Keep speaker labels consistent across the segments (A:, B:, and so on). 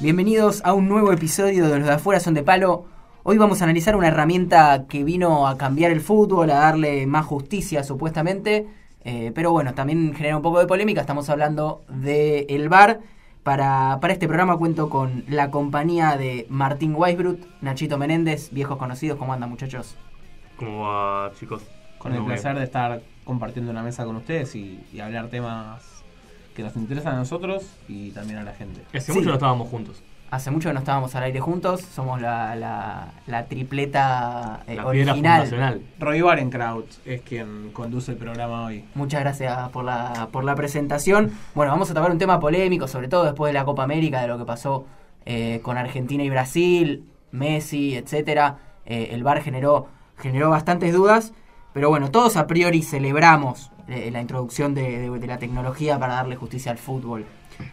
A: Bienvenidos a un nuevo episodio de Los de afuera son de palo. Hoy vamos a analizar una herramienta que vino a cambiar el fútbol, a darle más justicia supuestamente. Eh, pero bueno, también genera un poco de polémica. Estamos hablando de el VAR. Para, para este programa cuento con la compañía de Martín Weisbrut, Nachito Menéndez, viejos conocidos. ¿Cómo andan muchachos?
B: ¿Cómo va, chicos?
C: Con el placer de estar compartiendo una mesa con ustedes y, y hablar temas que nos interesan a nosotros y también a la gente.
B: Hace
A: Sí.
B: mucho no estábamos juntos.
A: Hace mucho que no estábamos al aire juntos. Somos la, la, la tripleta eh,
B: La
A: original.
B: fundacional.
C: Roy Barenkraut es quien conduce el programa hoy.
A: Muchas gracias por la, por la presentación. Bueno, vamos a tocar un tema polémico, sobre todo después de la Copa América, de lo que pasó eh, con Argentina y Brasil, Messi, etcétera. Eh, el VAR generó, generó bastantes dudas, pero bueno, todos a priori celebramos eh, la introducción de, la tecnología para darle justicia al fútbol.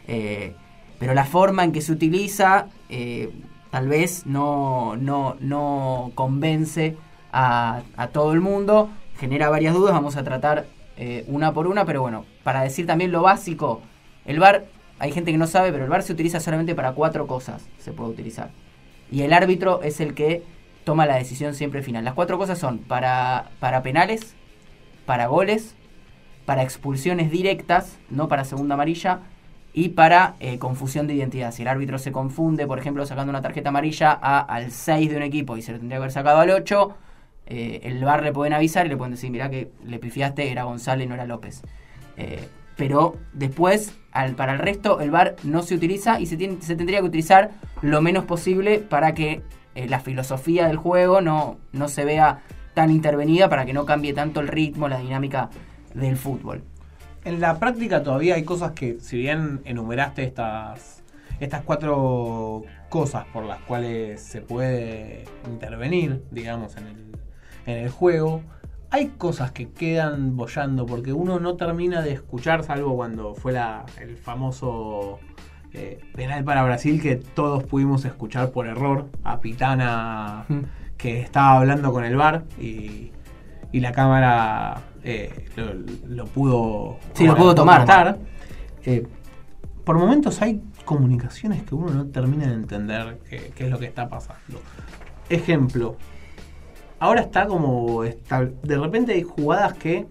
A: Eh, pero la forma en que se utiliza eh, tal vez no, no, no convence a, todo el mundo, genera varias dudas, vamos a tratar una por una, pero bueno, para decir también lo básico, el VAR, hay gente que no sabe, pero el VAR se utiliza solamente para cuatro cosas, se puede utilizar. Y el árbitro es el que toma la decisión siempre final. Las cuatro cosas son para, para penales, para goles, para expulsiones directas, no para segunda amarilla, y para eh, confusión de identidad. Si el árbitro se confunde, por ejemplo, sacando una tarjeta amarilla al 6 de un equipo y se lo tendría que haber sacado al 8, eh, el VAR le pueden avisar y le pueden decir, mira que le pifiaste, era González, no era López. Eh, pero después, para el resto, el VAR no se utiliza y se, tendría que utilizar lo menos posible para que la filosofía del juego no se vea tan intervenida, para que no cambie tanto el ritmo, la dinámica del fútbol.
C: En la práctica todavía hay cosas que, si bien enumeraste estas, estas cuatro cosas por las cuales se puede intervenir, digamos, en el, en el juego, hay cosas que quedan bollando porque uno no termina de escuchar, salvo cuando fue la, el famoso eh, penal para Brasil que todos pudimos escuchar por error a Pitana que estaba hablando con el bar y, y la cámara eh, lo, lo pudo
A: Sí, lo pudo tomar.
C: Eh, por momentos hay comunicaciones que uno no termina de entender qué, qué es lo que está pasando. Ejemplo, ahora está como de repente hay jugadas que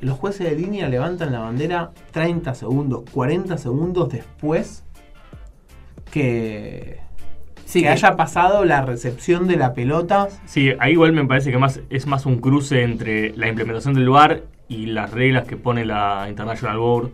C: los jueces de línea levantan la bandera 30 segundos, 40 segundos después que,
A: Sí,
C: que
A: que-
C: haya pasado la recepción de la pelota.
B: Sí, ahí igual me parece que más es más un cruce entre la implementación del VAR y las reglas que pone la International Board,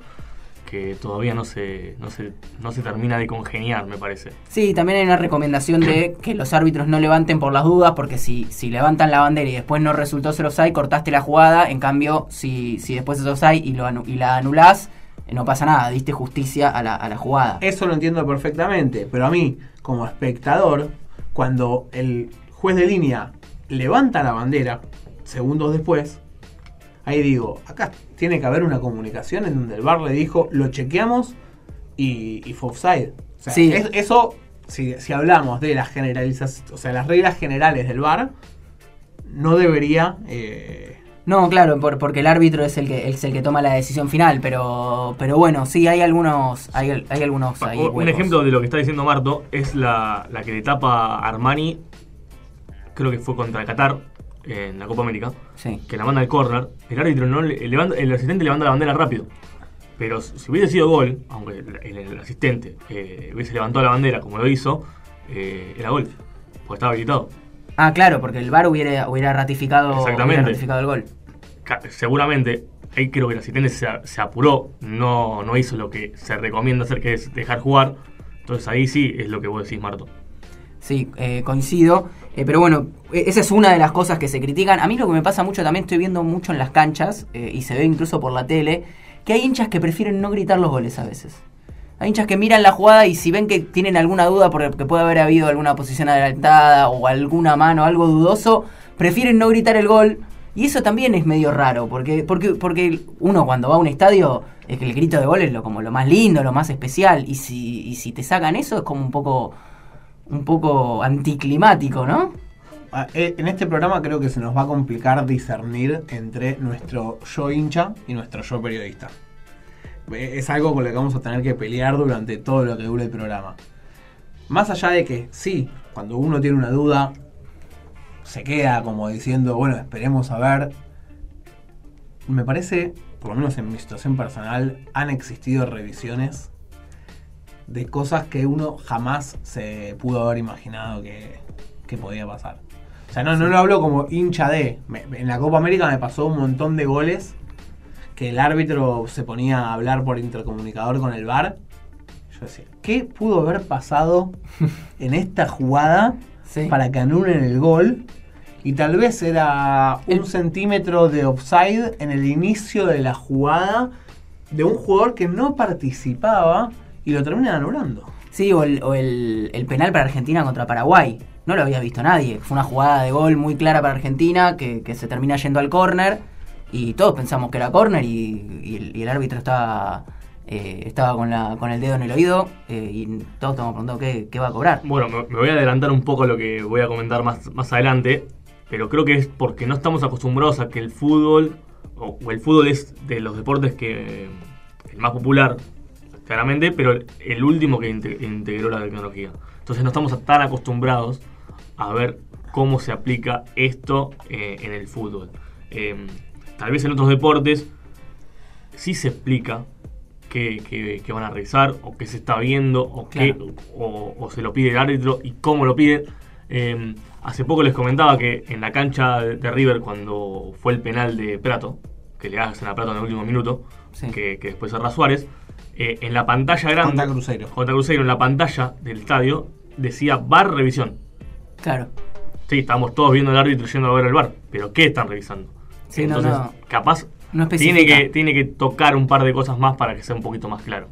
B: que todavía no se, no se, no se termina de congeniar, me parece.
A: Sí, también hay una recomendación de que los árbitros no levanten por las dudas, porque si, si levantan la bandera y después no resultó ser offside, cortaste la jugada. En cambio, si, si después es offside y, lo y la anulás, no pasa nada, diste justicia a la, a la jugada.
C: Eso lo entiendo perfectamente, pero a mí, como espectador, cuando el juez de línea levanta la bandera, segundos después, ahí digo, acá tiene que haber una comunicación en donde el VAR le dijo, lo chequeamos y, y fue offside. O sea,
A: Sí.
C: es- eso, si, si hablamos de las generalizaciones, o sea, las reglas generales del VAR, no debería... eh,
A: No, claro, por- porque el árbitro es el que es el que toma la decisión final, pero pero bueno, sí hay algunos hay, hay algunos ahí
B: un
A: huecos.
B: ejemplo de lo que está diciendo Marto es la, la que le tapa a Armani, creo que fue contra Qatar en la Copa América.
A: Sí.
B: que la manda al corner, el árbitro no le, levanta, el asistente levanta la bandera rápido. Pero si hubiese sido gol, aunque el, el- el asistente eh, hubiese levantado la bandera como lo hizo, eh, era gol, porque estaba habilitado.
A: Ah, claro, porque el VAR hubiera hubiera ratificado
B: Exactamente.
A: hubiera ratificado el gol.
B: Seguramente, ahí creo que el asistente se, se apuró, no, no hizo lo que se recomienda hacer, que es dejar jugar. Entonces ahí sí es lo que vos decís, Marto.
A: Sí, eh, coincido. Eh, pero bueno, e- esa es una de las cosas que se critican. A mí lo que me pasa mucho también, estoy viendo mucho en las canchas, eh, y se ve incluso por la tele, que hay hinchas que prefieren no gritar los goles a veces. Hay hinchas que miran la jugada y si ven que tienen alguna duda porque puede haber habido alguna posición adelantada o alguna mano, algo dudoso, prefieren no gritar el gol. Y eso también es medio raro, porque, porque, porque uno cuando va a un estadio, es que el grito de gol es lo, como lo más lindo, lo más especial. Y si, y si te sacan eso es como un poco un poco anticlimático, ¿no?
C: Ah, eh, En este programa creo que se nos va a complicar discernir entre nuestro yo hincha y nuestro yo periodista. Eh, Es algo con lo que vamos a tener que pelear durante todo lo que dure el programa. más allá de que sí, cuando uno tiene una duda, se queda como diciendo, bueno, esperemos a ver. Me parece, por lo menos en mi situación personal, han existido revisiones de cosas que uno jamás se pudo haber imaginado que, que podía pasar. O sea, no, no lo hablo como hincha de. Me- en la Copa América me pasó un montón de goles que el árbitro se ponía a hablar por intercomunicador con el VAR. Yo decía, ¿qué pudo haber pasado en esta jugada
A: Sí.
C: para que anulen el gol? Y tal vez era un
A: El-
C: centímetro de offside en el inicio de la jugada de un jugador que no participaba y lo terminan anulando.
A: Sí, o, el, o el- el penal para Argentina contra Paraguay. No lo había visto nadie. Fue una jugada de gol muy clara para Argentina que, que se termina yendo al córner. Y todos pensamos que era córner y, el, árbitro estaba, eh, estaba con, la, con el dedo en el oído. eh, y todos estamos preguntando qué, qué va a cobrar.
B: Bueno, me, voy a adelantar un poco lo que voy a comentar más, más adelante, pero creo que es porque no estamos acostumbrados a que el fútbol, o, el fútbol es de los deportes que el más popular, claramente, pero el, último que inte- integró la tecnología. Entonces no estamos tan acostumbrados a ver cómo se aplica esto eh, en el fútbol. Tal vez en otros deportes sí se explica qué, qué- qué van a revisar, o qué se está viendo, o, qué, o, o se lo pide el árbitro y cómo lo pide. Eh, hace poco les comentaba que en la cancha de, de River, cuando fue el penal de Prato, que le hacen a Prato en el último minuto,
A: Sí.
B: que, que después cerra Suárez, eh, en la pantalla grande.
C: Contra Cruzeiro.
B: Contra Cruzeiro, en la pantalla del estadio, decía bar revisión.
A: Claro.
B: Sí, estábamos todos viendo al árbitro yendo a ver el bar, pero ¿qué están revisando?
A: Sí,
B: Entonces,
A: no.
B: capaz
A: No
B: tiene que, tiene que tocar un par de cosas más para que sea un poquito más claro.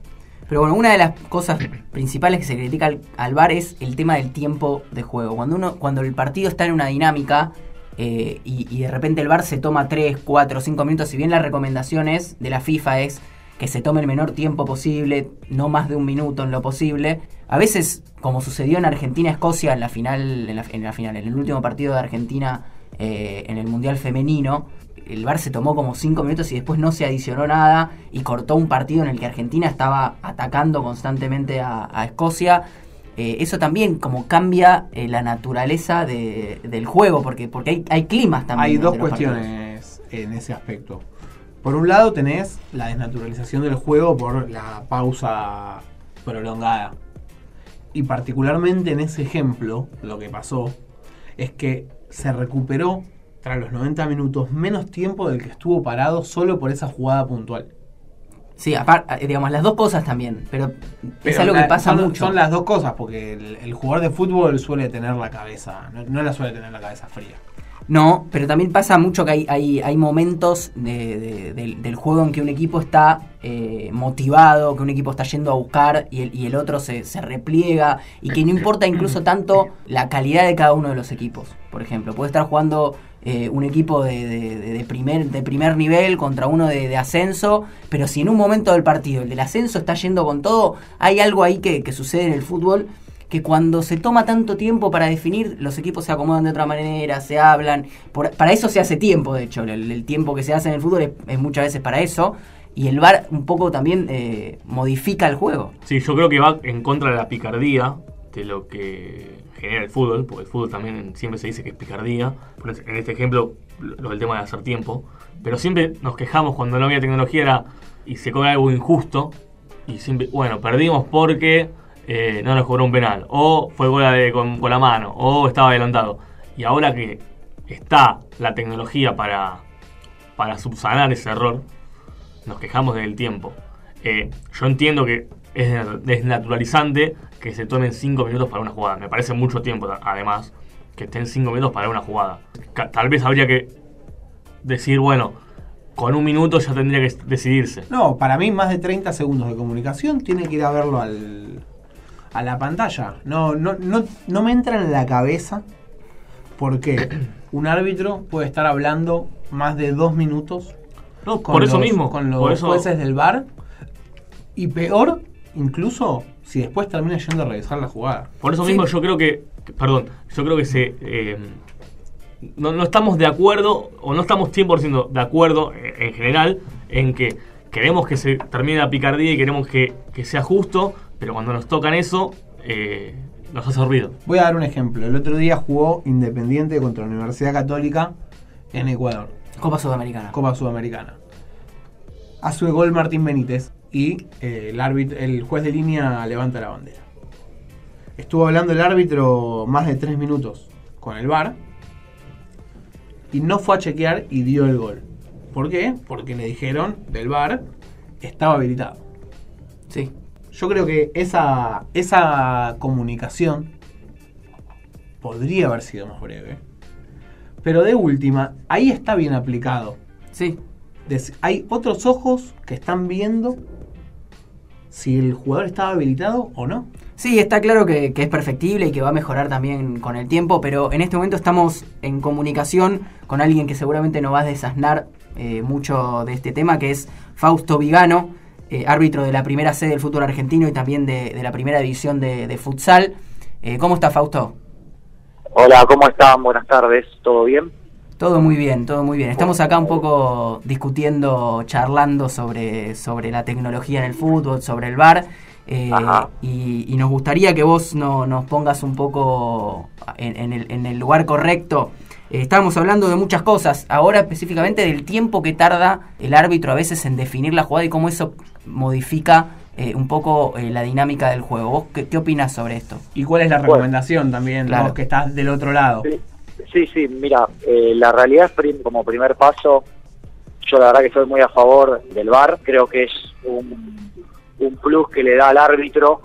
A: Pero bueno, una de las cosas principales que se critica al, al VAR es el tema del tiempo de juego. Cuando uno, cuando el partido está en una dinámica eh, y, y de repente el VAR se toma 3, 4, 5 minutos, si bien la recomendación es de la FIFA es que se tome el menor tiempo posible, no más de un minuto en lo posible. A veces, como sucedió en Argentina-Escocia en la final, en la, en la final, en el último partido de Argentina eh, en el Mundial Femenino, el VAR se tomó como 5 minutos y después no se adicionó nada y cortó un partido en el que Argentina estaba atacando constantemente a, a Escocia. Eh, eso también como cambia eh, la naturaleza de- del juego, porque, porque hay, hay climas también.
C: Hay dos cuestiones en ese aspecto. Por un lado tenés la desnaturalización del juego por la pausa prolongada. Y particularmente en ese ejemplo, lo que pasó es que se recuperó tras los 90 minutos menos tiempo del que estuvo parado solo por esa jugada puntual.
A: Sí, aparte, digamos, las dos cosas también, pero, es
C: Pero
A: algo que pasa
C: son,
A: mucho.
C: Son las dos cosas, porque el, el jugador de fútbol suele tener la cabeza, no, no la suele tener la cabeza fría.
A: No, pero también pasa mucho que hay, hay, hay momentos de- de- del, del juego en que un equipo está eh, motivado, que un equipo está yendo a buscar y el, y el otro se, se repliega y que no importa incluso tanto la calidad de cada uno de los equipos. Por ejemplo, puede estar jugando eh, un equipo de, primer, de primer nivel contra uno de, ascenso, pero si en un momento del partido el del ascenso está yendo con todo, hay algo ahí que, sucede en el fútbol que cuando se toma tanto tiempo para definir, los equipos se acomodan de otra manera, se hablan. Para eso se hace tiempo, de hecho. El, el tiempo que se hace en el fútbol es, es muchas veces para eso. Y el VAR un poco también eh, modifica el juego.
B: Sí, yo creo que va en contra de la picardía de lo que genera el fútbol, porque el fútbol también siempre se dice que es picardía. En este ejemplo, lo del tema de hacer tiempo. Pero siempre nos quejamos cuando no había tecnología y se cobra algo injusto. Y siempre, bueno, perdimos porque eh, no nos cobró un penal. O fue gol de- con, con la mano. O estaba adelantado. Y ahora que está la tecnología para, para subsanar ese error, nos quejamos del tiempo. Eh, yo entiendo que es desnaturalizante que se tomen 5 minutos para una jugada. Me parece mucho tiempo, además, que estén 5 minutos para una jugada. Tal vez habría que decir, bueno, con un minuto ya tendría que decidirse.
C: No, para mí más de 30 segundos de comunicación tiene que ir a verlo al, a la pantalla. No, no, no, no me entra en la cabeza porque un árbitro puede estar hablando más de dos minutos
B: No,
C: con
B: por eso
C: los-
B: mismo.
C: con los
B: por eso,
C: jueces del bar y peor incluso si después termina yendo a revisar la jugada.
B: por eso
A: Sí.
B: mismo yo creo que, que- perdón, yo creo que se... eh, no, no estamos de acuerdo, o no estamos 100% de acuerdo eh, en general, en que queremos que se termine la picardía y queremos que, que sea justo, pero cuando nos tocan eso, eh, Nos ha servido.
C: Voy a dar un ejemplo. El otro día jugó Independiente contra la Universidad Católica en Ecuador.
A: Copa Sudamericana.
C: Copa Sudamericana. Hace el gol Martín Benítez y eh, el, árbitro, el juez de línea levanta la bandera. Estuvo hablando el árbitro más de tres minutos con el VAR y no fue a chequear y dio el gol. ¿Por qué? Porque le dijeron del VAR estaba habilitado.
A: Sí.
C: Yo creo que esa, esa comunicación podría haber sido más breve. Pero de última, ahí está bien aplicado.
A: Sí.
C: Des- Hay otros ojos que están viendo si el jugador estaba habilitado o no.
A: Sí, está claro que, que es perfectible y que va a mejorar también con el tiempo, pero en este momento estamos en comunicación con alguien que seguramente nos va a desasnar eh, mucho de este tema, que es Fausto Vigano, eh, árbitro de la primera C del fútbol argentino y también de, de la primera división de, de futsal. Eh, ¿Cómo está Fausto?
D: Hola, ¿cómo están? Buenas tardes, ¿todo bien?
A: Todo muy bien, todo muy bien. Estamos acá un poco discutiendo, charlando sobre, sobre la tecnología en el fútbol, sobre el VAR. eh, y, y nos gustaría que vos no, nos pongas un poco en, en el, en el lugar correcto. Eh, estábamos hablando de muchas cosas, ahora específicamente del tiempo que tarda el árbitro a veces en definir la jugada y cómo eso modifica eh, un poco eh, la dinámica del juego. ¿Vos qué, qué opinas sobre esto?
C: ¿Y cuál es la
D: Bueno.
C: recomendación también,
A: Claro.
C: vos que estás del otro lado?
D: Sí, sí, sí, mira, eh, la realidad es como primer paso, yo la verdad que estoy muy a favor del VAR, creo que es un, un plus que le da al árbitro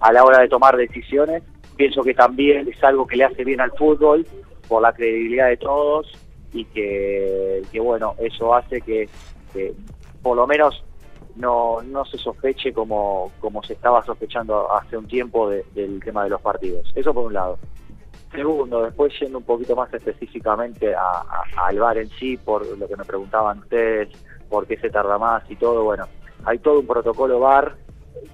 D: a la hora de tomar decisiones, pienso que también es algo que le hace bien al fútbol por la credibilidad de todos y que, que bueno, eso hace que, por lo menos no, no se sospeche como, como se estaba sospechando hace un tiempo de- del tema de los partidos. Eso por un lado. Segundo, después yendo un poquito más específicamente a- a- al VAR en sí, por lo que me preguntaban ustedes, por qué se tarda más y todo, bueno, hay todo un protocolo VAR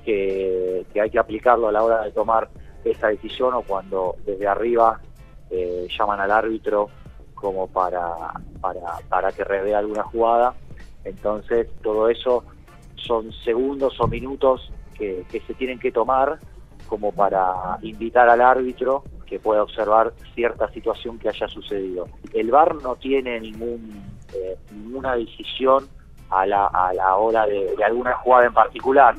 D: que, que hay que aplicarlo a la hora de tomar esa decisión o cuando desde arriba eh, llaman al árbitro como para, para, para que revea alguna jugada. Entonces, todo eso son segundos o minutos que se tienen que tomar como para invitar al árbitro que pueda observar cierta situación que haya sucedido. El VAR no tiene ningún, eh, ninguna decisión a la, a la hora de, alguna jugada en particular.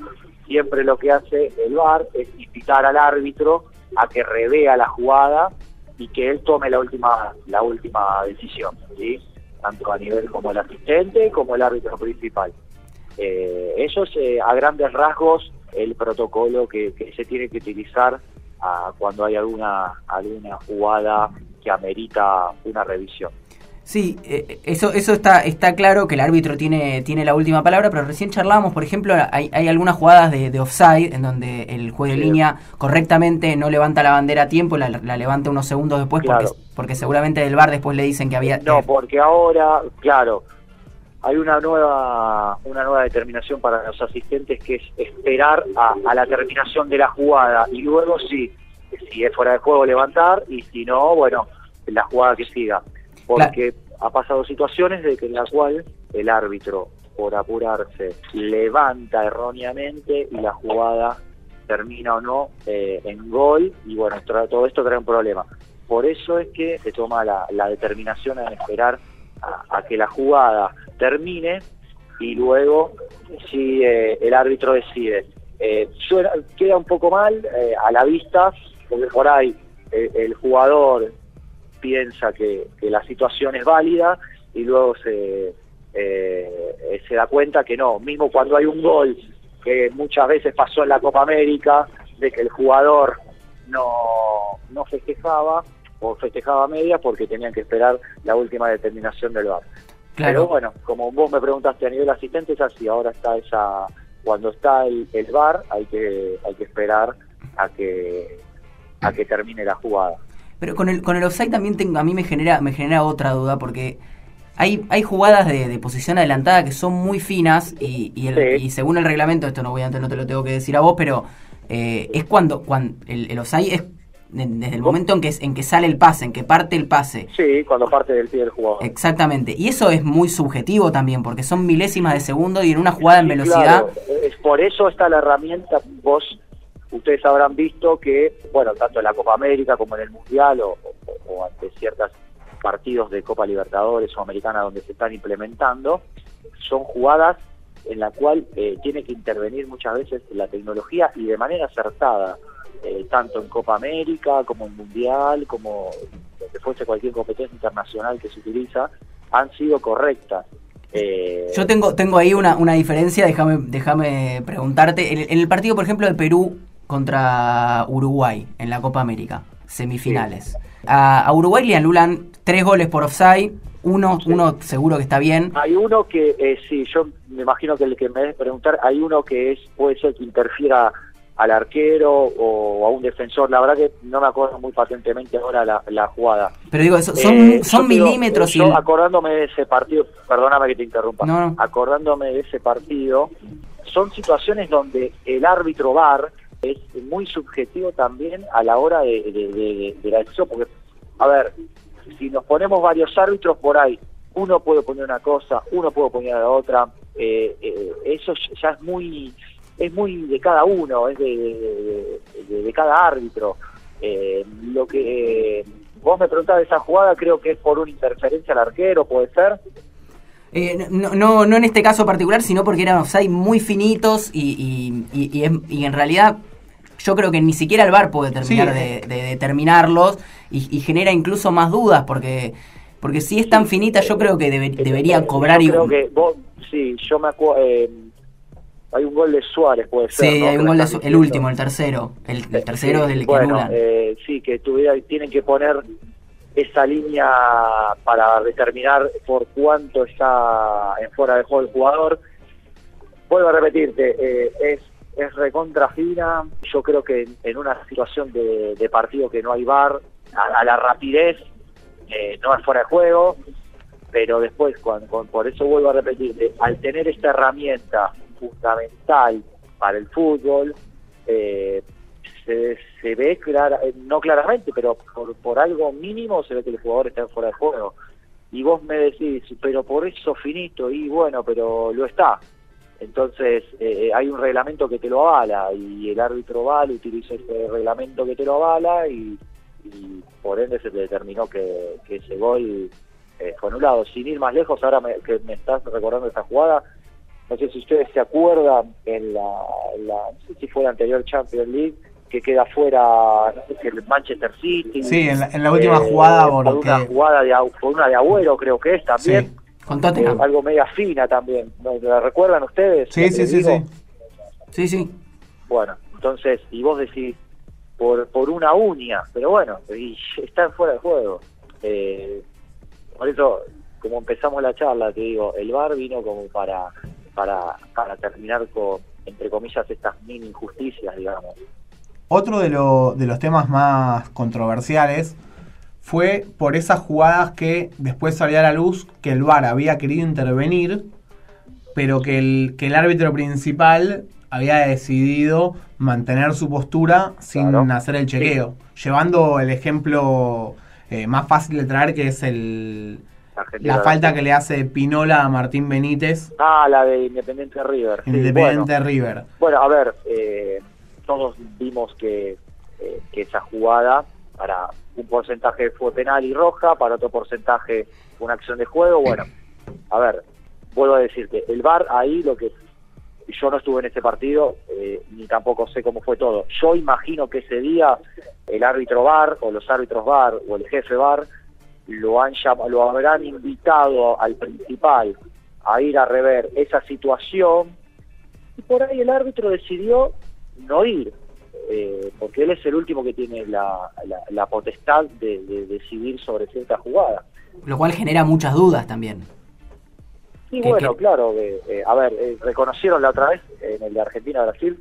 D: Siempre lo que hace el VAR es invitar al árbitro a que revea la jugada y que él tome la última la última decisión, ¿sí? tanto a nivel como el asistente como el árbitro principal. Eh, eso es eh, a grandes rasgos el protocolo que se tiene que utilizar ah, cuando hay alguna alguna jugada que amerita una revisión.
A: Sí, eh, eso, eso está, está claro que el árbitro tiene, tiene la última palabra, pero recién charlábamos, por ejemplo, hay, hay algunas jugadas de, de offside en donde el juez de
D: Sí.
A: línea correctamente no levanta la bandera a tiempo, la, la levanta unos segundos después
D: Claro.
A: porque, porque seguramente del bar después le dicen que había...
D: No, porque ahora, claro, hay una nueva una nueva determinación para los asistentes que es esperar a, a la terminación de la jugada y luego si si es fuera de juego levantar y si no, bueno, la jugada que siga. Porque ha pasado situaciones de que en la cual el árbitro por apurarse levanta erróneamente y la jugada termina o no eh, en gol y bueno, todo esto trae un problema. Por eso es que se toma la, la determinación en esperar a, que la jugada termine y luego si eh, el árbitro decide. Eh, suena- queda un poco mal eh, a la vista, porque por ahí el jugador piensa que, la situación es válida y luego se, se da cuenta que no, mismo cuando hay un gol que muchas veces pasó en la Copa América, de que el jugador no, no festejaba o festejaba a media porque tenían que esperar la última determinación del VAR. Pero
A: claro,
D: bueno, como vos me preguntaste a nivel asistente, es así, ahora está esa, cuando está el, el VAR hay que, hay que esperar a que, a que termine la jugada.
A: pero con el, con el offside también tengo, a mí me genera, me genera otra duda porque hay, hay jugadas de, de posición adelantada que son muy finas y, y, el-
D: Sí.
A: y según el reglamento, esto no voy a, no te lo tengo que decir a vos, pero eh, es cuando, cuando el, el offside es desde el momento en que, en que sale el pase, en que parte el pase.
D: Sí, cuando parte del pie del jugador.
A: Exactamente. Y eso es muy subjetivo también, porque son milésimas de segundo y en una jugada en velocidad.
D: claro. Es por eso está la herramienta, vos ustedes habrán visto que, bueno, tanto en la Copa América como en el Mundial o, o- o ante ciertos partidos de Copa Libertadores o Americana donde se están implementando, son jugadas en la cual eh, tiene que intervenir muchas veces la tecnología y de manera acertada, eh, tanto en Copa América como en Mundial, como que fuese cualquier competencia internacional que se utiliza, han sido correctas. Eh,
A: Yo tengo, tengo ahí una, una diferencia, déjame, déjame preguntarte. En, en el partido, por ejemplo, de Perú contra Uruguay en la Copa América, semifinales. A, a Uruguay le anulan tres goles por offside, uno, uno seguro que está bien.
D: Hay uno que, eh, sí, yo me imagino que el que me debes preguntar, hay uno que es puede ser que interfiera al arquero o a un defensor. La verdad que no me acuerdo muy patentemente ahora la, la jugada.
A: Pero digo, son,
D: Eh,
A: son
D: digo,
A: milímetros
D: eh,
A: y...
D: Yo acordándome de ese partido, perdóname que te interrumpa,
A: No, no.
D: acordándome de ese partido, son situaciones donde el árbitro VAR es muy subjetivo también a la hora de, de- de- de la decisión, porque, a ver, si nos ponemos varios árbitros por ahí, uno puede poner una cosa, uno puede poner la otra, eh, eh, eso ya es muy es muy de cada uno, es de, de- cada árbitro. Eh, lo que eh, vos me preguntás de esa jugada, creo que es por una interferencia al arquero, puede ser.
A: Eh, no, no, no en este caso particular, sino porque eran offside muy finitos y, y, y- y es- y en realidad yo creo que ni siquiera el VAR puede terminar
C: Sí.
A: de, de determinarlos y, y genera incluso más dudas porque porque si es tan finita yo creo que debe- debería
D: Eh,
A: cobrar
D: yo
A: y
D: creo que vos, sí, yo me acuerdo. Hay un gol de Suárez, puede ser.
A: sí
D: ¿no?
A: hay un gol de
D: estás
A: su- el último el tercero el, el tercero
D: Sí,
A: es el que
D: bueno,
A: anulan
D: eh, sí, que tuviera, tienen que poner esa línea para determinar por cuánto está en fuera de juego el jugador. Vuelvo a repetirte, eh, es, es recontra fina. Yo creo que en, en una situación de, de partido que no hay bar, a, a la rapidez, eh, no es fuera de juego, pero después, cuando, con- por eso vuelvo a repetirte, al tener esta herramienta fundamental para el fútbol, eh, se, ve clara, eh, no claramente, pero por, algo mínimo se ve que el jugador está fuera de juego. Y vos me decís, pero por eso finito, y bueno, pero lo está. Entonces eh, hay un reglamento que te lo avala y el árbitro va, utiliza ese reglamento que te lo avala y, y por ende se determinó que, que ese gol eh, fue anulado. Sin ir más lejos, ahora me, que me estás recordando esta jugada, no sé si ustedes se acuerdan en la, la no sé si fue la anterior Champions League que queda fuera no sé si el Manchester City
C: Sí, en la, en la última
D: eh,
C: jugada,
D: por una
C: que-
D: jugada de por una de Agüero creo que es también
C: Sí.
A: con
D: eh,
A: Tottenham
D: algo media fina también. ¿la recuerdan ustedes?
C: Sí, sí, sí, sí.
A: sí sí
D: bueno entonces y vos decís por por una uña pero bueno y está fuera de juego eh, por eso como empezamos la charla te digo el VAR vino como para para para terminar con entre comillas estas mini injusticias digamos.
C: Otro de, lo- de los temas más controversiales fue por esas jugadas que después salió a la luz que el VAR había querido intervenir, pero que el, que el árbitro principal había decidido mantener su postura sin
D: Claro.
C: hacer el chequeo, llevando el ejemplo eh, más fácil de traer que es el,
D: Argentina
C: la falta que le hace Pinola a Martín Benítez,
D: ah la de Independiente River sí,
C: Independiente
D: bueno.
C: River.
D: Bueno, a ver, eh, todos vimos que, eh, que esa jugada, para un porcentaje fue penal y roja, para otro porcentaje fue una acción de juego. Bueno, a ver, vuelvo a decirte, el VAR ahí lo que yo no estuve en ese partido, eh, ni tampoco sé cómo fue todo. Yo imagino que ese día el árbitro VAR o los árbitros VAR o el jefe VAR lo han lo habrán invitado al principal a ir a rever esa situación y por ahí el árbitro decidió no ir, eh, porque él es el último que tiene la, la, la potestad de, de decidir sobre cierta jugada.
A: lo cual genera muchas dudas también
D: Y bueno,
A: que-
D: claro, eh, eh, a ver, eh, reconocieron la otra vez en el de Argentina-Brasil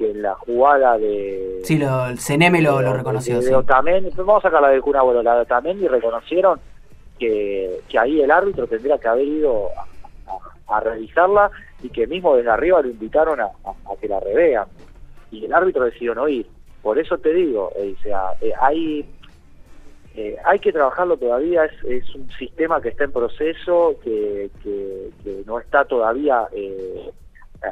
D: que en la jugada de...
A: sí lo, el Ceneme lo,
D: de-
A: lo reconoció
D: de
A: sí.
D: Otamendi, vamos a sacar la del Kun Agüero, la de Otamendi reconocieron que, que ahí el árbitro tendría que haber ido a, a- a revisarla y que mismo desde arriba lo invitaron a, a- a que la revean. Y el árbitro decidió no ir. Por eso te digo, eh, o sea, eh, hay, eh, hay que trabajarlo todavía, es, es un sistema que está en proceso, que, que- que no está todavía eh,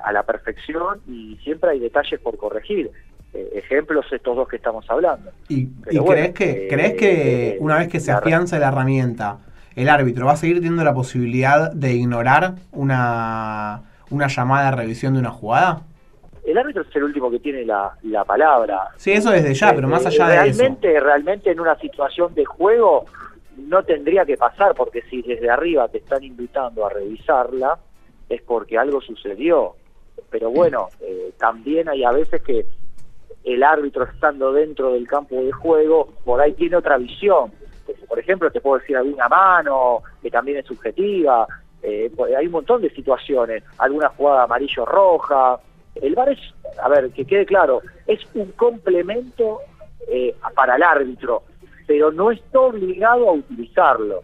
D: a la perfección y siempre hay detalles por corregir. eh, ejemplos estos dos que estamos hablando.
C: ¿Y,
D: Pero
C: y
D: bueno,
C: crees que
D: eh,
C: crees que
D: eh,
C: una vez que se afianza la herramienta, el árbitro va a seguir teniendo la posibilidad de ignorar una, una llamada de revisión de una jugada?
D: El árbitro es el último que tiene la, la palabra.
C: Sí, eso desde ya, pero más allá de eso.
D: realmente, realmente en una situación de juego no tendría que pasar, porque si desde arriba te están invitando a revisarla, es porque algo sucedió. Pero bueno, eh, también hay a veces que el árbitro estando dentro del campo de juego, por ahí tiene otra visión. Por ejemplo, te puedo decir alguna mano, que también es subjetiva. eh, pues hay un montón de situaciones. Alguna jugada amarillo-roja. El VAR es, a ver, que quede claro, es un complemento eh, para el árbitro, pero no está obligado a utilizarlo.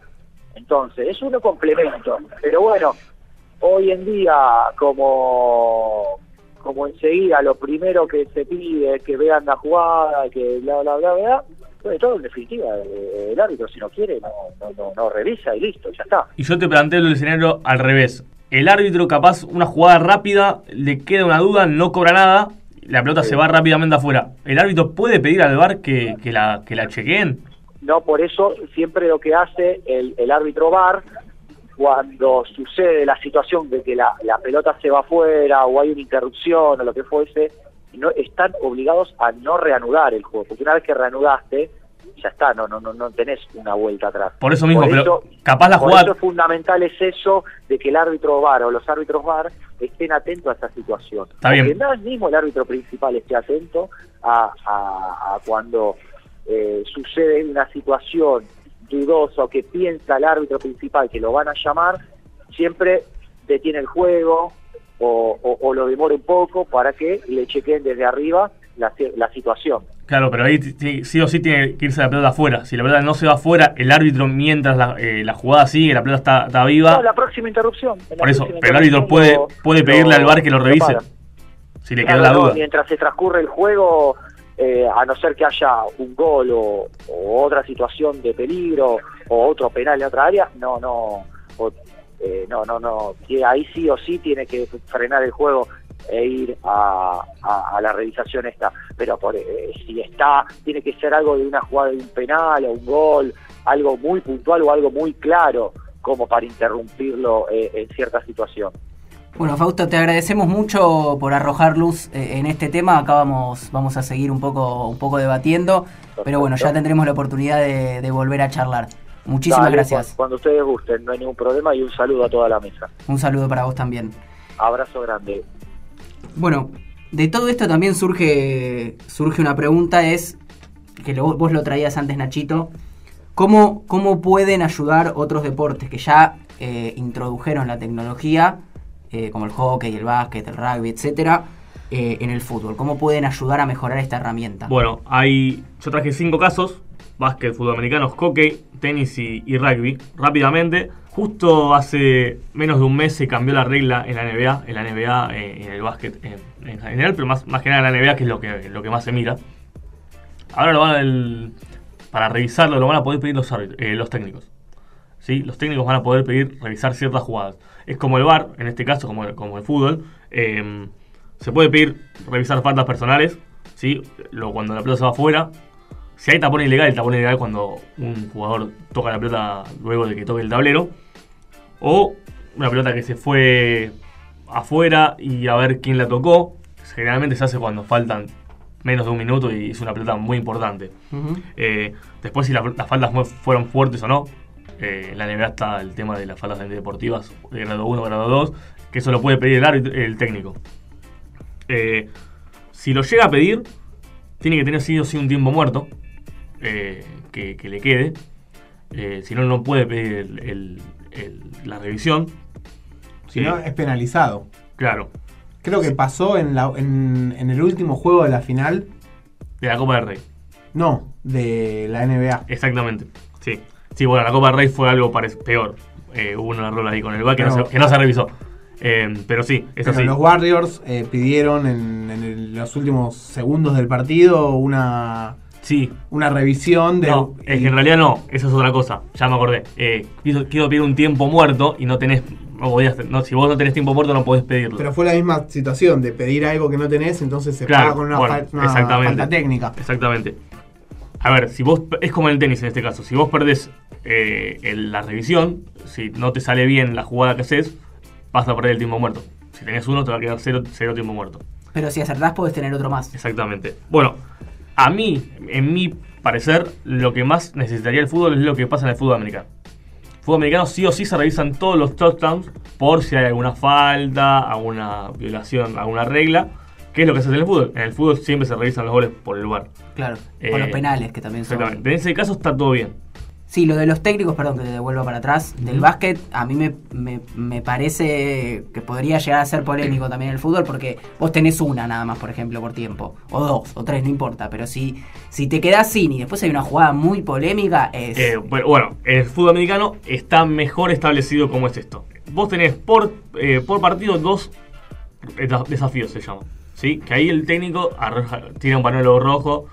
D: Entonces, es un complemento. Pero bueno, hoy en día, como, como enseguida lo primero que se pide es que vean la jugada, que bla, bla, bla, bla, bueno, todo en definitiva, eh, el árbitro si no quiere no, no, no, no revisa y listo, ya está.
B: Y yo te planteo el escenario al revés. El árbitro, capaz, una jugada rápida, le queda una duda, no cobra nada, la pelota
D: Sí.
B: se va rápidamente afuera. ¿El árbitro puede pedir al VAR que, que la, que la chequeen?
D: No, por eso siempre lo que hace el, el árbitro VAR, cuando sucede la situación de que la, la pelota se va afuera o hay una interrupción o lo que fuese, no están obligados a no reanudar el juego, porque una vez que reanudaste, ya está, no no no, no tenés una vuelta atrás.
B: Por eso mismo,
D: Por
B: pero
D: eso-
B: capaz la
D: Por
B: jugada...
D: eso es fundamental es eso de que el árbitro VAR o los árbitros VAR estén atentos a esta situación.
B: Está.
D: Porque mismo el árbitro principal esté atento a, a- a cuando eh, sucede una situación dudosa o que piensa el árbitro principal que lo van a llamar, siempre detiene el juego o, o- o lo demora un poco para que le chequeen desde arriba la, la situación.
B: Claro, pero ahí sí o sí tiene que irse la pelota afuera. Si la pelota no se va afuera, el árbitro, mientras la, eh, la jugada sigue, la pelota está, está viva,
D: No, la próxima interrupción. la
B: por eso, pero el árbitro puede, puede pedirle al VAR que lo revise. Si le
D: Claro,
B: quedó la
D: no,
B: duda.
D: mientras se transcurre el juego, eh, a no ser que haya un gol o, otra situación de peligro o otro penal en otra área, no, no, o, eh, no, no, no, ahí sí o sí tiene que frenar el juego e ir a, la revisación esta. Pero por, eh, si está, tiene que ser algo de una jugada de un penal o un gol, algo muy puntual o algo muy claro como para interrumpirlo eh, en cierta situación.
A: Bueno, Fausto, te agradecemos mucho por arrojar luz eh, en este tema. Acá vamos, vamos a seguir un poco, un poco debatiendo, pero bueno, ya tendremos la oportunidad de, de volver a charlar. Muchísimas
D: Dale,
A: gracias.
D: cu- Cuando ustedes gusten, no hay ningún problema y un saludo a toda la mesa.
A: Un saludo para vos también.
D: Abrazo grande.
A: Bueno, de todo esto también surge, surge una pregunta, es, que lo- vos lo traías antes, Nachito, ¿cómo, cómo pueden ayudar otros deportes que ya eh, introdujeron la tecnología, eh, como el hockey, el básquet, el rugby, etcétera, eh, en el fútbol? ¿Cómo pueden ayudar a mejorar esta herramienta?
B: Bueno, hay. Yo traje cinco casos: básquet, fútbol americano, hockey, tenis y, y rugby. Rápidamente, justo hace menos de un mes se cambió la regla en la NBA, en la NBA, eh, en el básquet en, en general, pero más, más que nada en la NBA, que es lo que, lo que más se mira. Ahora lo van el- para revisarlo lo van a poder pedir los, eh, los técnicos. ¿sí? Los técnicos van a poder pedir revisar ciertas jugadas. Es como el VAR, en este caso, como el, como el fútbol. eh, se puede pedir revisar faltas personales, ¿sí? Lo, cuando la pelota se va afuera. Si hay tapón ilegal, el tapón ilegal cuando un jugador toca la pelota luego de que toque el tablero. O una pelota que se fue afuera y a ver quién la tocó. Generalmente se hace cuando faltan menos de un minuto y es una pelota muy importante. Eh, después si la- las faltas fueron fuertes o no. Eh, en la NBA está el tema de las faltas antideportivas de grado 1, grado 2, que eso lo puede pedir el, árbitro- el técnico. Eh, si lo llega a pedir, tiene que tener sí o sí un tiempo muerto eh, que, que le quede. Si no, no puede pedir el- el- el- la revisión.
C: Si no, es penalizado.
B: Claro,
C: Creo que pasó en, la, en, en el último juego de la final.
B: de la Copa del Rey.
C: No, de la NBA.
B: Exactamente, sí. Sí, bueno, la Copa Rey fue algo peor. Eh, hubo un error ahí con el VAR que, no se, que no se revisó. Eh, pero sí, es
C: Pero
B: así.
C: los Warriors eh, pidieron en, en el- los últimos segundos del partido una
B: Sí.
C: una revisión de...
B: No, es que en realidad no, eso es otra cosa. Ya me acordé. Eh, quiero, quiero pedir un tiempo muerto y no tenés. No podías, no, si vos no tenés tiempo muerto, no podés pedirlo.
C: Pero fue la misma situación de pedir algo que no tenés, entonces se
B: Claro,
C: paga con una,
B: bueno,
C: una falta técnica.
B: Exactamente. A ver, si vos. Es como en el tenis en este caso. Si vos perdés eh, el- la revisión, si no te sale bien la jugada que haces, vas a perder el tiempo muerto. Si tenés uno, te va a quedar cero, cero tiempo muerto.
A: Pero si acertás, podés tener otro más.
B: Exactamente. Bueno, a mí, en mi parecer, lo que más necesitaría el fútbol es lo que pasa en el fútbol americano. Fútbol americano sí o sí se revisan todos los touchdowns por si hay alguna falta, alguna violación, alguna regla. ¿Qué es lo que se hace en el fútbol? En el fútbol siempre se revisan los goles por el VAR.
A: Claro.
B: Eh,
A: Con los penales, que también son.
B: Exactamente. En ese caso está todo bien.
A: Sí, lo de los técnicos, perdón que te devuelva para atrás, del básquet, a mí me, me, me parece que podría llegar a ser polémico también el fútbol, porque vos tenés una nada más, por ejemplo, por tiempo, o dos, o tres, no importa, pero si, si te quedás sin y después hay una jugada muy polémica, es...
B: Eh, bueno, en el fútbol americano está mejor establecido como es esto. Vos tenés por, eh, por partido dos eh, desafíos, se llama. ¿Sí? Que ahí el técnico arroja- tira un pañuelo rojo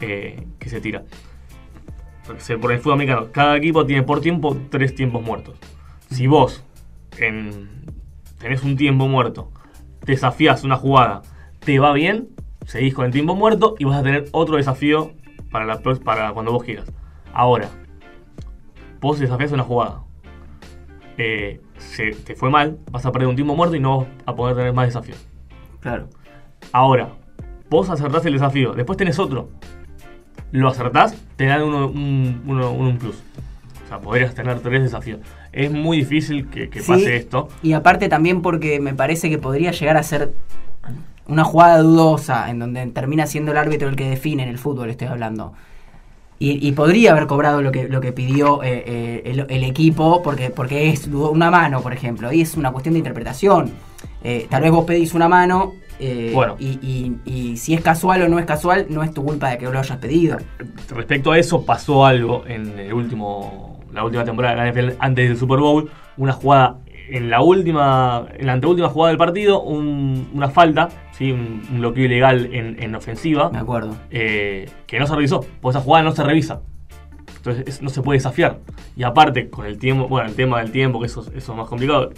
B: eh, que se tira. Por el fútbol americano, cada equipo tiene por tiempo tres tiempos muertos. Si vos en- tenés un tiempo muerto, desafías una jugada, te va bien, seguís con el tiempo muerto y vas a tener otro desafío para, la, para cuando vos quieras. Ahora, vos desafías una jugada, eh, se te fue mal, vas a perder un tiempo muerto y no vas a poder tener más desafíos.
A: Claro.
B: Ahora, vos acertás el desafío, después tenés otro. Lo acertás, te dan uno, un, uno- un plus. O sea, podrías tener tres desafíos. Es muy difícil que, que
A: Sí,
B: pase esto.
A: Y aparte también porque me parece que podría llegar a ser una jugada dudosa en donde termina siendo el árbitro el que define en el fútbol, estoy hablando. Y, y podría haber cobrado lo que, lo que pidió eh, eh, el, el equipo porque, porque es una mano, por ejemplo. Y es una cuestión de interpretación. Eh, tal vez vos pedís una mano eh,
B: Bueno.
A: y, y- y si es casual o no es casual, no es tu culpa de que lo hayas pedido.
B: Respecto a eso, pasó algo en el último, la última temporada de la NFL, antes del Super Bowl. Una jugada, en la última, en la anteúltima jugada del partido, un- una falta, ¿sí? un, un bloqueo ilegal en, en ofensiva.
A: Me acuerdo.
B: eh, que no se revisó, porque esa jugada no se revisa. Entonces es- no se puede desafiar. Y aparte, con el tiempo, bueno, el tema del tiempo, que eso, eso es más complicado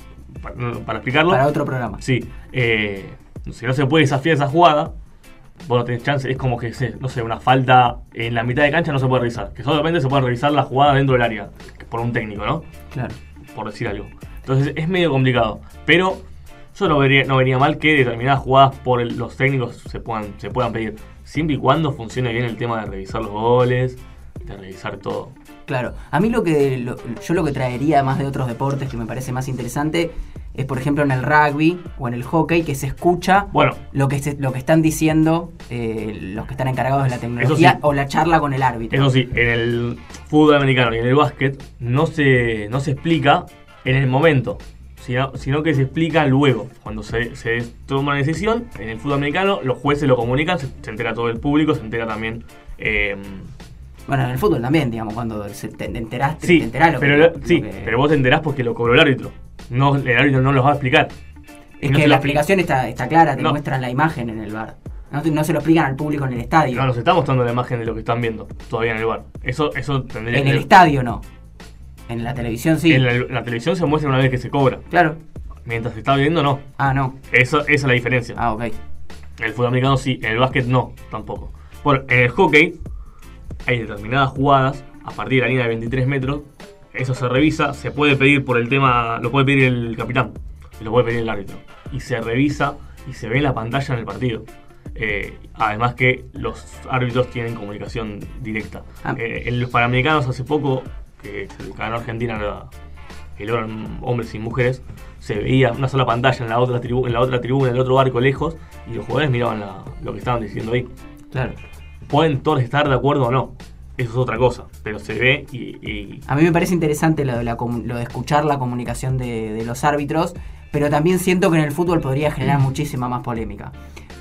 B: para, para explicarlo.
A: Para otro programa.
B: Sí, eh, si no se puede desafiar esa jugada, vos no tenés chance. Es como que, no sé, una falta en la mitad de cancha no se puede revisar. Que solamente se puede revisar la jugada dentro del área, por un técnico, ¿no?
A: Claro.
B: por decir algo. Entonces es medio complicado. Pero yo no vería, no vería mal que determinadas jugadas por el- los técnicos se puedan, se puedan pedir. Siempre y cuando funcione bien el tema de revisar los goles, de revisar todo.
A: Claro, a mí lo que lo- yo lo que traería más de otros deportes que me parece más interesante es por ejemplo en el rugby o en el hockey que se escucha
B: Bueno,
A: lo que se- lo que están diciendo eh, los que están encargados de la tecnología
B: sí.
A: o la charla con el árbitro.
B: eso sí, en el fútbol americano y en el básquet no se, no se explica en el momento, sino, sino que se explica luego. Cuando se, se toma una decisión, en el fútbol americano los jueces lo comunican, se, se entera todo el público, se entera también... eh,
A: Bueno, en el fútbol también, digamos, cuando se- te, te enteraste,
B: Sí,
A: te enterás lo
B: pero,
A: que-
B: lo-
A: lo
B: sí,
A: que-
B: pero vos te enterás porque lo cobró el árbitro. No, el árbitro no los va a explicar.
A: es
B: no
A: que la explicación está, está clara, te
B: No.
A: muestran la imagen en el bar. No, no se lo explican al público en el estadio.
B: No nos está mostrando la imagen de lo que están viendo todavía en el bar. Eso, eso tendría
A: en
B: que
A: el estadio no. En la televisión sí.
B: En la, televisión se muestra una vez que se cobra.
A: Claro.
B: Mientras se está viendo, no.
A: Ah, no.
B: Eso, esa es la diferencia.
A: Ah, ok.
B: En el fútbol americano sí, en el básquet no, tampoco. Bueno, en el hockey hay determinadas jugadas a partir de la línea de 23 metros. Eso se revisa, se puede pedir por el tema, lo puede pedir el capitán, lo puede pedir el árbitro. Y se revisa y se ve en la pantalla en el partido. Eh, además que los árbitros tienen comunicación directa.
A: Ah.
B: Eh, en los panamericanos hace poco, que se ganó Argentina la- el oro en hombres y mujeres, se veía una sola pantalla en la otra, tribu- en la otra tribuna, en el otro barco lejos, y los jugadores miraban la- lo que estaban diciendo ahí.
A: Claro.
B: Pueden todos estar de acuerdo o no, eso es otra cosa, pero se ve y, y-
A: A mí me parece interesante lo de, la lo de escuchar la comunicación de, de los árbitros, pero también siento que en el fútbol podría generar muchísima más polémica.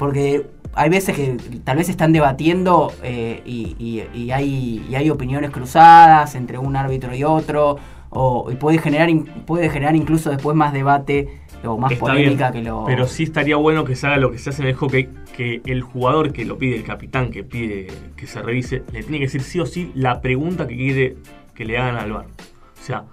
A: Porque hay veces que tal vez están debatiendo eh, y, y- y hay, y hay opiniones cruzadas entre un árbitro y otro, o, y puede generar, puede generar incluso después más debate o más
B: Está
A: polémica
B: bien,
A: que lo...
B: Pero sí estaría bueno que se haga lo que se hace en el hockey, que el jugador que lo pide, el capitán que pide que se revise, le tiene que decir sí o sí la pregunta que quiere que le hagan al bar. O sea,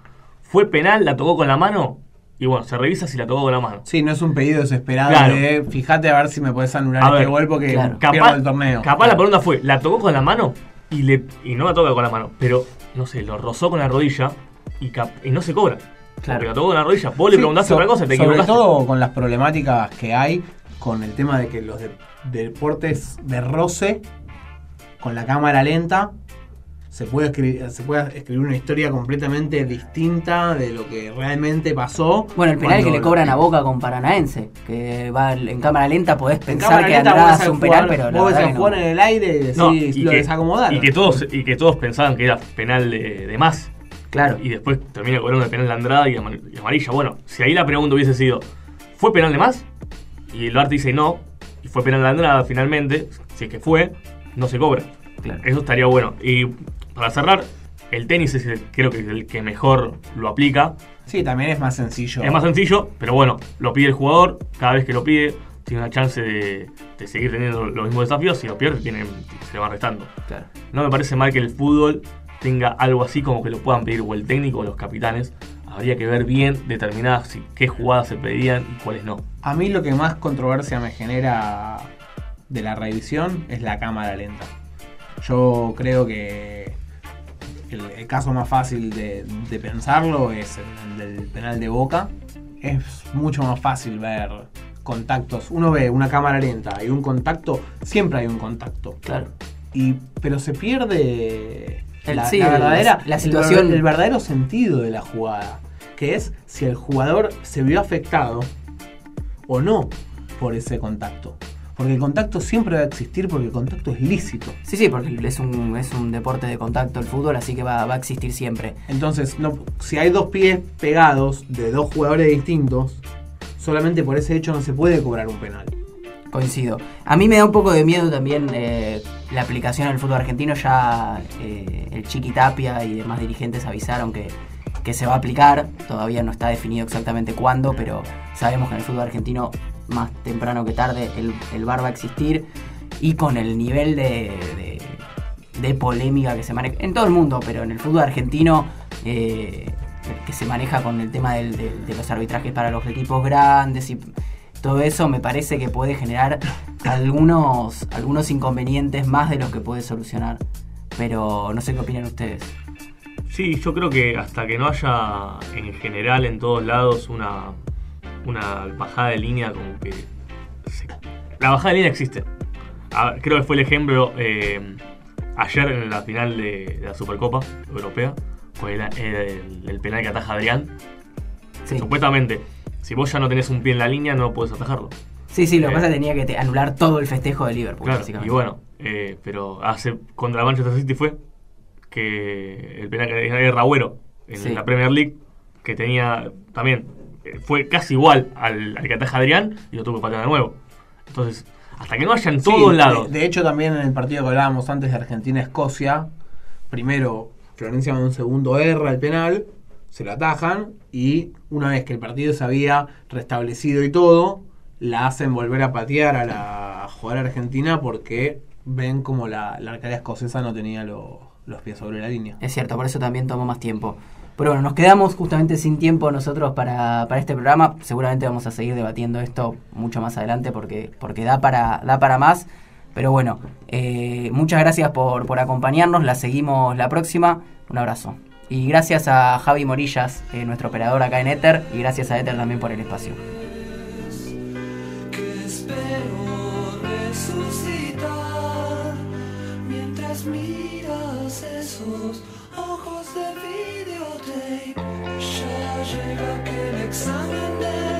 B: ¿fue penal? ¿La tocó con la mano? Y bueno, se revisa si la tocó con la mano.
C: Sí, no es un pedido desesperado
B: Claro.
C: de fíjate a ver si me puedes anular
B: A
C: este
B: ver,
C: gol porque
A: claro.
C: pierdo
B: Capaz,
C: el torneo.
B: capaz la pregunta fue, ¿la tocó con la mano? Y, le, y no la toca con la mano, pero no sé, lo rozó con la rodilla y, cap- y no se cobra.
A: Claro.
B: Porque la tocó con la rodilla. Vos le
C: Sí,
B: preguntaste
C: so-
B: otra cosa, te
C: Sobre todo con las problemáticas que hay con el tema de que los de- deportes de roce, con la cámara lenta, se puede, escribir, se puede escribir una historia completamente distinta de lo que realmente pasó.
A: Bueno, el penal que le cobran a Boca con Paranaense, que va en cámara lenta, podés
C: En
A: pensar que Andrada un
C: a
A: penal, pero la verdad que no.
C: en el aire y decís,
B: No,
C: lo desacomodaron.
B: y que todos y que todos pensaban que era penal de, de más.
A: Claro.
B: Y después termina cobrando el penal de Andrada y y amarilla. Bueno, si ahí la pregunta hubiese sido, ¿fue penal de más? Y el VAR te dice no, y fue penal de Andrada finalmente, si es que fue, no se cobra.
A: Claro.
B: Eso estaría bueno. Y para cerrar, el tenis es el, creo que es el que mejor lo aplica.
C: Sí, también es más sencillo.
B: Es más sencillo, pero bueno, lo pide el jugador, cada vez que lo pide, tiene una chance de, de seguir teniendo los mismos desafíos. Si lo pierde, tiene, se le van restando.
A: Claro.
B: No me parece mal que el fútbol tenga algo así como que lo puedan pedir o el técnico o los capitanes. Habría que ver bien determinadas qué jugadas se pedían y cuáles no.
C: A mí lo que más controversia me genera de la revisión es la cámara lenta. Yo creo que el, el caso más fácil de, de pensarlo es el, el del penal de Boca. Es mucho más fácil ver contactos. Uno ve una cámara lenta y un contacto, siempre hay un contacto.
A: Claro.
C: Y, pero se pierde la,
A: sí,
C: la
A: el-
C: verdadera,
A: la situación-
C: el verdadero sentido de la jugada. Que es si el jugador se vio afectado o no por ese contacto. Porque el contacto siempre va a existir porque el contacto es lícito.
A: Sí, sí, porque es un, es un deporte de contacto el fútbol, así que va, va a existir siempre.
C: Entonces, no, si hay dos pies pegados de dos jugadores distintos, solamente por ese hecho no se puede cobrar un penal.
A: Coincido. A mí me da un poco de miedo también eh, la aplicación al fútbol argentino. Ya eh, el Chiqui Tapia y demás dirigentes avisaron que, que se va a aplicar. Todavía no está definido exactamente cuándo, pero sabemos que en el fútbol argentino, más temprano que tarde, el, el VAR va a existir. Y con el nivel de, de- polémica que se maneja en todo el mundo, pero en el fútbol argentino, eh, que se maneja con el tema del- de los arbitrajes para los equipos grandes y todo eso me parece que puede generar algunos, algunos inconvenientes más de los que puede solucionar. Pero no sé qué opinan ustedes.
B: Sí, yo creo que hasta que no haya en general en todos lados una, una bajada de línea como que... se- La bajada de línea existe. A ver, creo que fue el ejemplo eh, ayer en la final de, de la Supercopa Europea, con el, el- el penal que ataja Adrián.
A: Sí,
B: Supuestamente, si vos ya no tenés un pie en la línea, no podés atajarlo.
A: sí, sí lo que
B: Eh,
A: pasa es que tenía que te- anular todo el festejo de Liverpool,
B: Claro,
A: básicamente.
B: y bueno, eh, pero hace contra Manchester City fue que el penal que tenía Ragüero en
A: Sí.
B: la Premier League, que tenía también, fue casi igual al, al que ataja Adrián y lo tuvo que patear de nuevo. Entonces, hasta que no haya en
C: Sí,
B: todos
C: de-
B: lados.
C: De, hecho, también en el partido que hablábamos antes de Argentina-Escocia, primero Florencia con un segundo erra el penal, se lo atajan y una vez que el partido se había restablecido y todo, la hacen volver a patear a la jugadora argentina porque ven como la, la arquera escocesa no tenía lo- los pies sobre la línea.
A: Es cierto, por eso también tomó más tiempo. Pero bueno, nos quedamos justamente sin tiempo nosotros para, para este programa. Seguramente vamos a seguir debatiendo esto mucho más adelante porque, porque da, para, da para más. Pero bueno, eh, muchas gracias por, por acompañarnos. La seguimos la próxima. Un abrazo. Y gracias a Javi Morillas, eh, nuestro operador acá en Ether. Y gracias a Ether también por el espacio.
E: que espero resucitar mientras miras esos ojos de videotape. Ya llega aquel examen del bien y